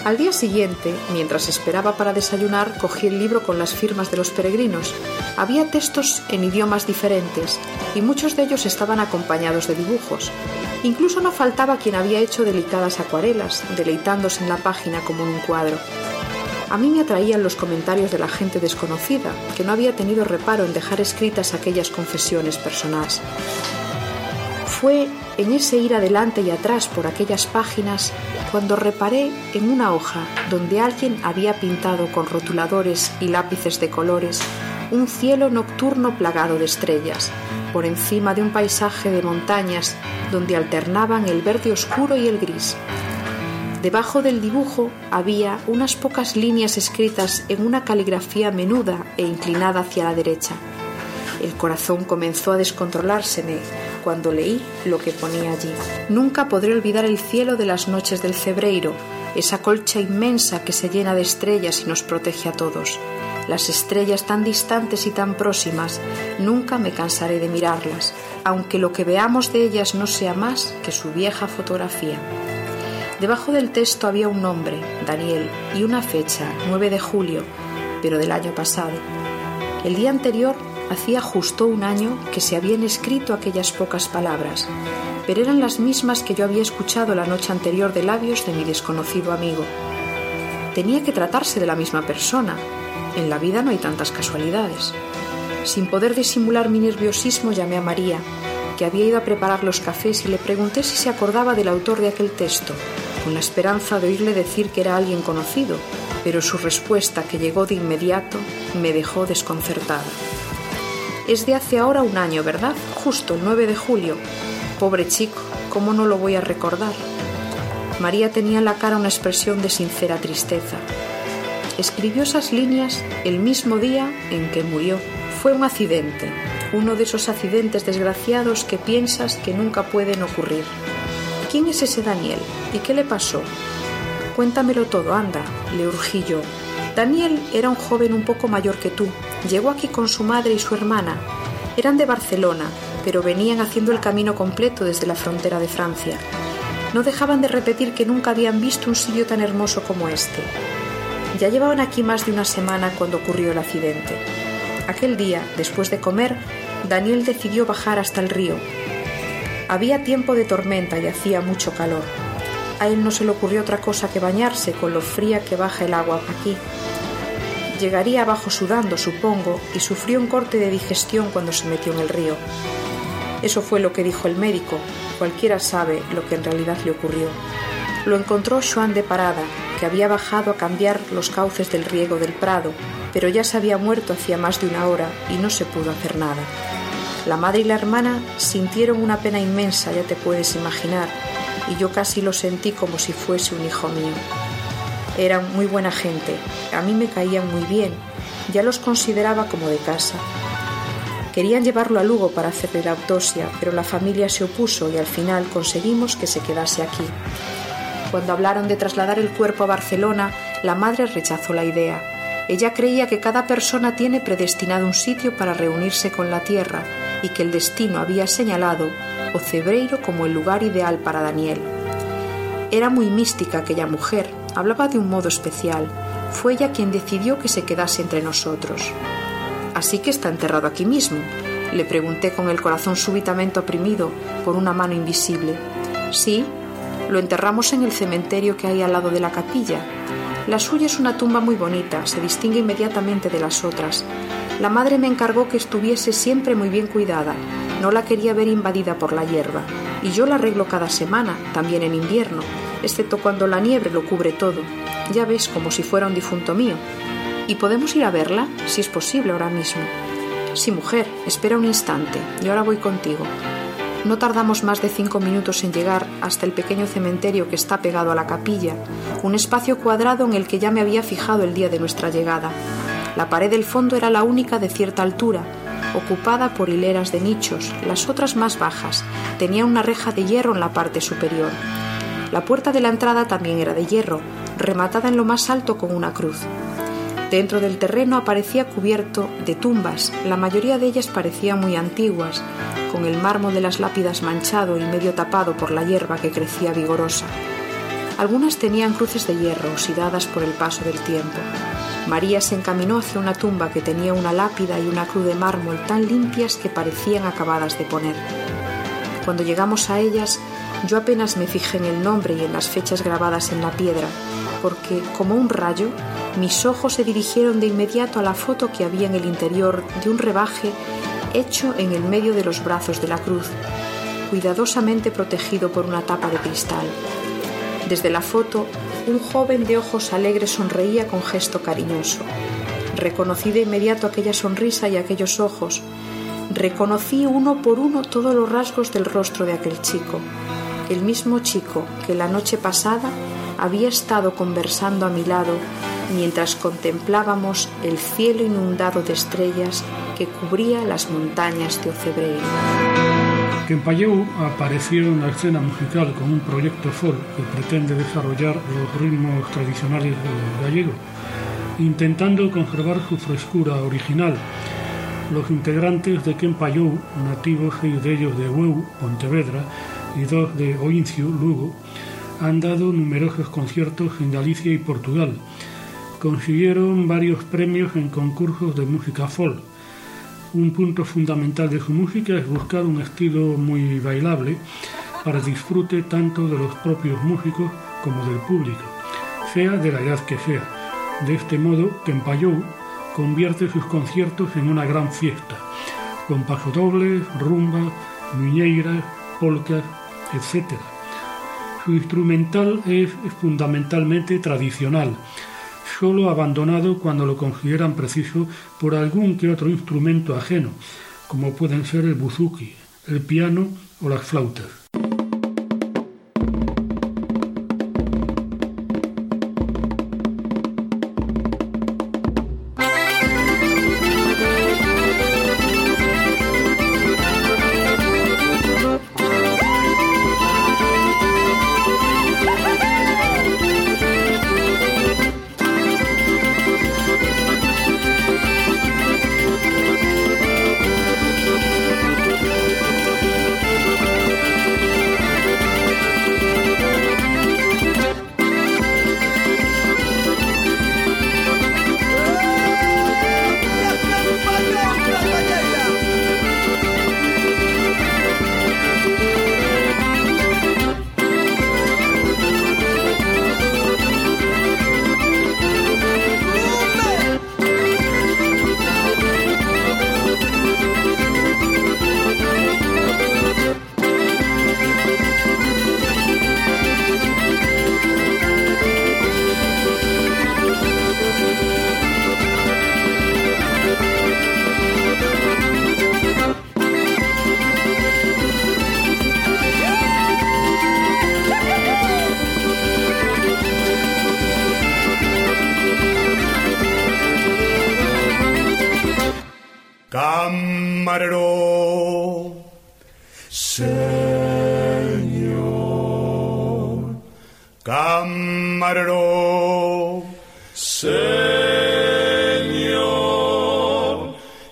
[SPEAKER 2] Al día siguiente, mientras esperaba para desayunar, cogí el libro con las firmas de los peregrinos. Había textos en idiomas diferentes y muchos de ellos estaban acompañados de dibujos. Incluso no faltaba quien había hecho delicadas acuarelas, deleitándose en la página como en un cuadro. A mí me atraían los comentarios de la gente desconocida, que no había tenido reparo en dejar escritas aquellas confesiones personales. Fue en ese ir adelante y atrás por aquellas páginas cuando reparé en una hoja donde alguien había pintado con rotuladores y lápices de colores un cielo nocturno plagado de estrellas, por encima de un paisaje de montañas donde alternaban el verde oscuro y el gris. Debajo del dibujo había unas pocas líneas escritas en una caligrafía menuda e inclinada hacia la derecha. El corazón comenzó a descontrolárseme cuando leí lo que ponía allí. Nunca podré olvidar el cielo de las noches del Cebreiro, esa colcha inmensa que se llena de estrellas y nos protege a todos. Las estrellas tan distantes y tan próximas, nunca me cansaré de mirarlas, aunque lo que veamos de ellas no sea más que su vieja fotografía. Debajo del texto había un nombre, Daniel, y una fecha, 9 de julio, pero del año pasado. El día anterior hacía justo un año que se habían escrito aquellas pocas palabras, pero eran las mismas que yo había escuchado la noche anterior de labios de mi desconocido amigo. Tenía que tratarse de la misma persona. En la vida no hay tantas casualidades. Sin poder disimular mi nerviosismo llamé a María, que había ido a preparar los cafés y le pregunté si se acordaba del autor de aquel texto, con la esperanza de oírle decir que era alguien conocido, pero su respuesta, que llegó de inmediato, me dejó desconcertada. Es de hace ahora un año, ¿verdad? Justo el 9 de julio. Pobre chico, ¿cómo no lo voy a recordar? María tenía en la cara una expresión de sincera tristeza. Escribió esas líneas el mismo día en que murió. Fue un accidente, uno de esos accidentes desgraciados que piensas que nunca pueden ocurrir. ¿Quién es ese Daniel? ¿Y qué le pasó? Cuéntamelo todo, anda, le urgí yo. Daniel era un joven un poco mayor que tú. Llegó aquí con su madre y su hermana. Eran de Barcelona, pero venían haciendo el camino completo desde la frontera de Francia. No dejaban de repetir que nunca habían visto un sitio tan hermoso como este. Ya llevaban aquí más de una semana cuando ocurrió el accidente. Aquel día, después de comer, Daniel decidió bajar hasta el río, había tiempo de tormenta y hacía mucho calor. A él no se le ocurrió otra cosa que bañarse con lo fría que baja el agua aquí. Llegaría abajo sudando, supongo, y sufrió un corte de digestión cuando se metió en el río. Eso fue lo que dijo el médico. Cualquiera sabe lo que en realidad le ocurrió. Lo encontró Joan de Parada, que había bajado a cambiar los cauces del riego del Prado, pero ya se había muerto hacía más de una hora y no se pudo hacer nada. La madre y la hermana sintieron una pena inmensa, ya te puedes imaginar, y yo casi lo sentí como si fuese un hijo mío. Eran muy buena gente, a mí me caían muy bien, ya los consideraba como de casa. Querían llevarlo a Lugo para hacerle la autopsia, pero la familia se opuso y al final conseguimos que se quedase aquí. Cuando hablaron de trasladar el cuerpo a Barcelona, la madre rechazó la idea. Ella creía que cada persona tiene predestinado un sitio para reunirse con la tierra y que el destino había señalado Ocebreiro como el lugar ideal para Daniel. Era muy mística aquella mujer, hablaba de un modo especial. Fue ella quien decidió que se quedase entre nosotros. Así que está enterrado aquí mismo, le pregunté con el corazón súbitamente oprimido por una mano invisible. Sí, lo enterramos en el cementerio que hay al lado de la capilla. La suya es una tumba muy bonita, se distingue inmediatamente de las otras. La madre me encargó que estuviese siempre muy bien cuidada, no la quería ver invadida por la hierba, y yo la arreglo cada semana, también en invierno, excepto cuando la nieve lo cubre todo. Ya ves, como si fuera un difunto mío. ¿Y podemos ir a verla? Si es posible ahora mismo. Sí, mujer, espera un instante, y ahora voy contigo. No tardamos más de cinco minutos en llegar hasta el pequeño cementerio que está pegado a la capilla, un espacio cuadrado en el que ya me había fijado el día de nuestra llegada. La pared del fondo era la única de cierta altura, ocupada por hileras de nichos, las otras más bajas. Tenía una reja de hierro en la parte superior. La puerta de la entrada también era de hierro, rematada en lo más alto con una cruz. Dentro del terreno aparecía cubierto de tumbas, la mayoría de ellas parecían muy antiguas, con el mármol de las lápidas manchado y medio tapado por la hierba que crecía vigorosa. Algunas tenían cruces de hierro oxidadas por el paso del tiempo. María se encaminó hacia una tumba que tenía una lápida y una cruz de mármol tan limpias que parecían acabadas de poner. Cuando llegamos a ellas, yo apenas me fijé en el nombre y en las fechas grabadas en la piedra, porque, como un rayo, mis ojos se dirigieron de inmediato a la foto que había en el interior de un rebaje hecho en el medio de los brazos de la cruz, cuidadosamente protegido por una tapa de cristal. Desde la foto, un joven de ojos alegres sonreía con gesto cariñoso. Reconocí de inmediato aquella sonrisa y aquellos ojos. Reconocí uno por uno todos los rasgos del rostro de aquel chico. El mismo chico que la noche pasada había estado conversando a mi lado mientras contemplábamos el cielo inundado de estrellas que cubría las montañas de Ocebreiro.
[SPEAKER 1] Kempayou apareció en la escena musical con un proyecto folk que pretende desarrollar los ritmos tradicionales gallegos, intentando conservar su frescura original. Los integrantes de Kempayou, nativos seis de ellos de Hueu, Pontevedra, y dos de Oincio, Lugo, han dado numerosos conciertos en Galicia y Portugal, consiguieron varios premios en concursos de música folk. Un punto fundamental de su música es buscar un estilo muy bailable para disfrute tanto de los propios músicos como del público, sea de la edad que sea. De este modo, Kempayou convierte sus conciertos en una gran fiesta, con pasodobles, rumba, muñeiras, polcas, etc. Su instrumental es fundamentalmente tradicional, solo abandonado cuando lo consideran preciso por algún que otro instrumento ajeno, como pueden ser el buzuki, el piano o las flautas.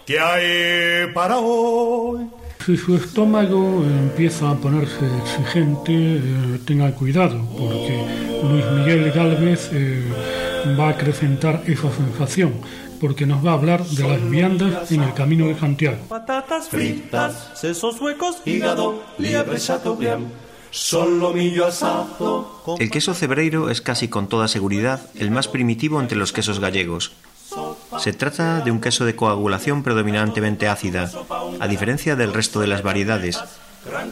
[SPEAKER 1] ¿Qué hay para hoy? Si su estómago empieza a ponerse exigente, eh, tenga cuidado, porque Luis Miguel Galvez eh, va a acrecentar esa sensación, porque nos va a hablar de las viandas en el camino de Santiago.
[SPEAKER 9] Patatas fritas, sesos huecos, hígado, liebre, chateaubriand.
[SPEAKER 7] El queso cebreiro es casi con toda seguridad el más primitivo entre los quesos gallegos se trata de un queso de coagulación predominantemente ácida, a diferencia del resto de las variedades,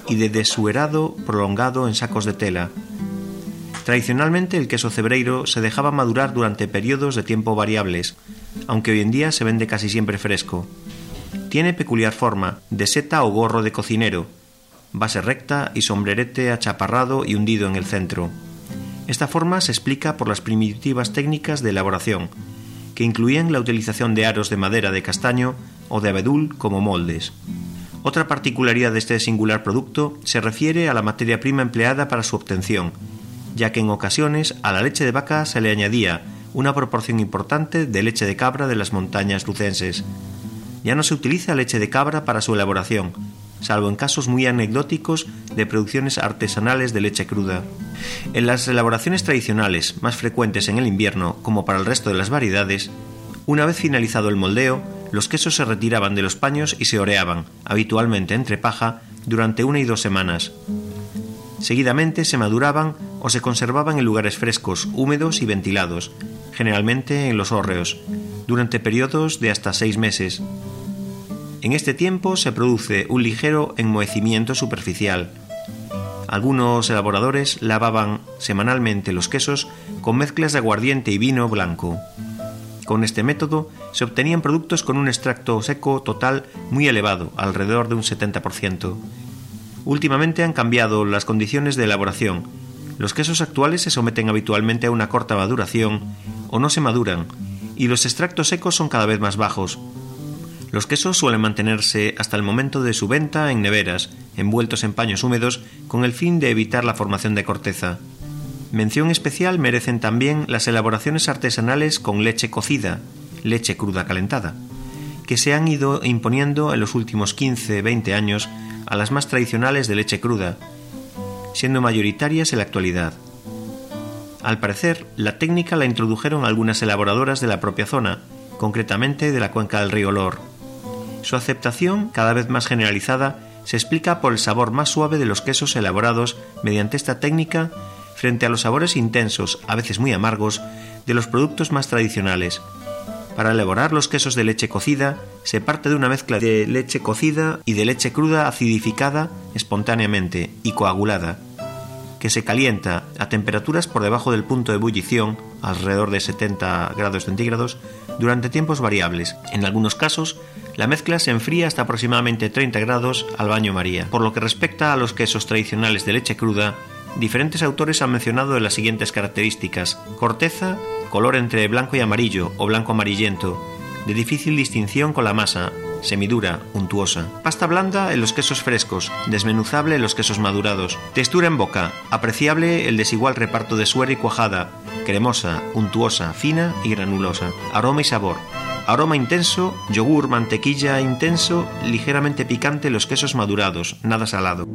[SPEAKER 7] y de desuerado prolongado en sacos de tela. Tradicionalmente el queso cebreiro se dejaba madurar durante periodos de tiempo variables, aunque hoy en día se vende casi siempre fresco. Tiene peculiar forma, de seta o gorro de cocinero, base recta y sombrerete achaparrado y hundido en el centro. Esta forma se explica por las primitivas técnicas de elaboración, que incluían la utilización de aros de madera de castaño o de abedul como moldes. Otra particularidad de este singular producto se refiere a la materia prima empleada para su obtención, ya que en ocasiones a la leche de vaca se le añadía una proporción importante de leche de cabra de las montañas lucenses. Ya no se utiliza leche de cabra para su elaboración, salvo en casos muy anecdóticos de producciones artesanales de leche cruda. En las elaboraciones tradicionales, más frecuentes en el invierno como para el resto de las variedades, una vez finalizado el moldeo, los quesos se retiraban de los paños y se oreaban, habitualmente entre paja, durante una y dos semanas. Seguidamente se maduraban o se conservaban en lugares frescos, húmedos y ventilados, generalmente en los hórreos, durante periodos de hasta seis meses. En este tiempo se produce un ligero enmohecimiento superficial. Algunos elaboradores lavaban semanalmente los quesos con mezclas de aguardiente y vino blanco. Con este método se obtenían productos con un extracto seco total muy elevado, alrededor de un 70%. Últimamente han cambiado las condiciones de elaboración. Los quesos actuales se someten habitualmente a una corta maduración o no se maduran, y los extractos secos son cada vez más bajos, los quesos suelen mantenerse hasta el momento de su venta en neveras, envueltos en paños húmedos, con el fin de evitar la formación de corteza. Mención especial merecen también las elaboraciones artesanales con leche cocida, leche cruda calentada, que se han ido imponiendo en los últimos 15-20 años a las más tradicionales de leche cruda, siendo mayoritarias en la actualidad. Al parecer, la técnica la introdujeron algunas elaboradoras de la propia zona, concretamente de la cuenca del río Lor. Su aceptación, cada vez más generalizada, se explica por el sabor más suave de los quesos elaborados mediante esta técnica frente a los sabores intensos, a veces muy amargos, de los productos más tradicionales. Para elaborar los quesos de leche cocida, se parte de una mezcla de leche cocida y de leche cruda acidificada espontáneamente y coagulada, que se calienta a temperaturas por debajo del punto de ebullición, alrededor de 70 grados centígrados, durante tiempos variables. En algunos casos, la mezcla se enfría hasta aproximadamente 30 grados al baño María. Por lo que respecta a los quesos tradicionales de leche cruda, diferentes autores han mencionado las siguientes características. Corteza, color entre blanco y amarillo o blanco amarillento, de difícil distinción con la masa, semidura, untuosa. Pasta blanda en los quesos frescos, desmenuzable en los quesos madurados. Textura en boca, apreciable el desigual reparto de suero y cuajada, cremosa, untuosa, fina y granulosa. Aroma y sabor. Aroma intenso, yogur, mantequilla intenso, ligeramente picante los quesos madurados, nada salado.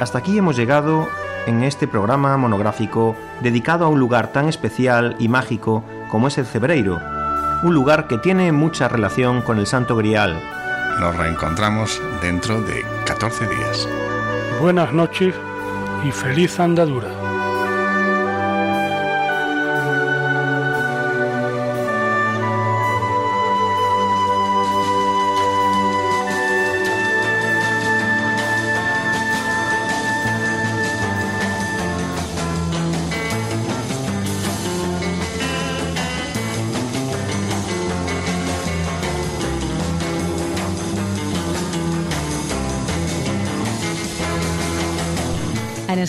[SPEAKER 7] Hasta aquí hemos llegado en este programa monográfico dedicado a un lugar tan especial y mágico como es el Cebreiro, un lugar que tiene mucha relación con el Santo Grial.
[SPEAKER 3] Nos reencontramos dentro de 14 días.
[SPEAKER 1] Buenas noches y feliz andadura.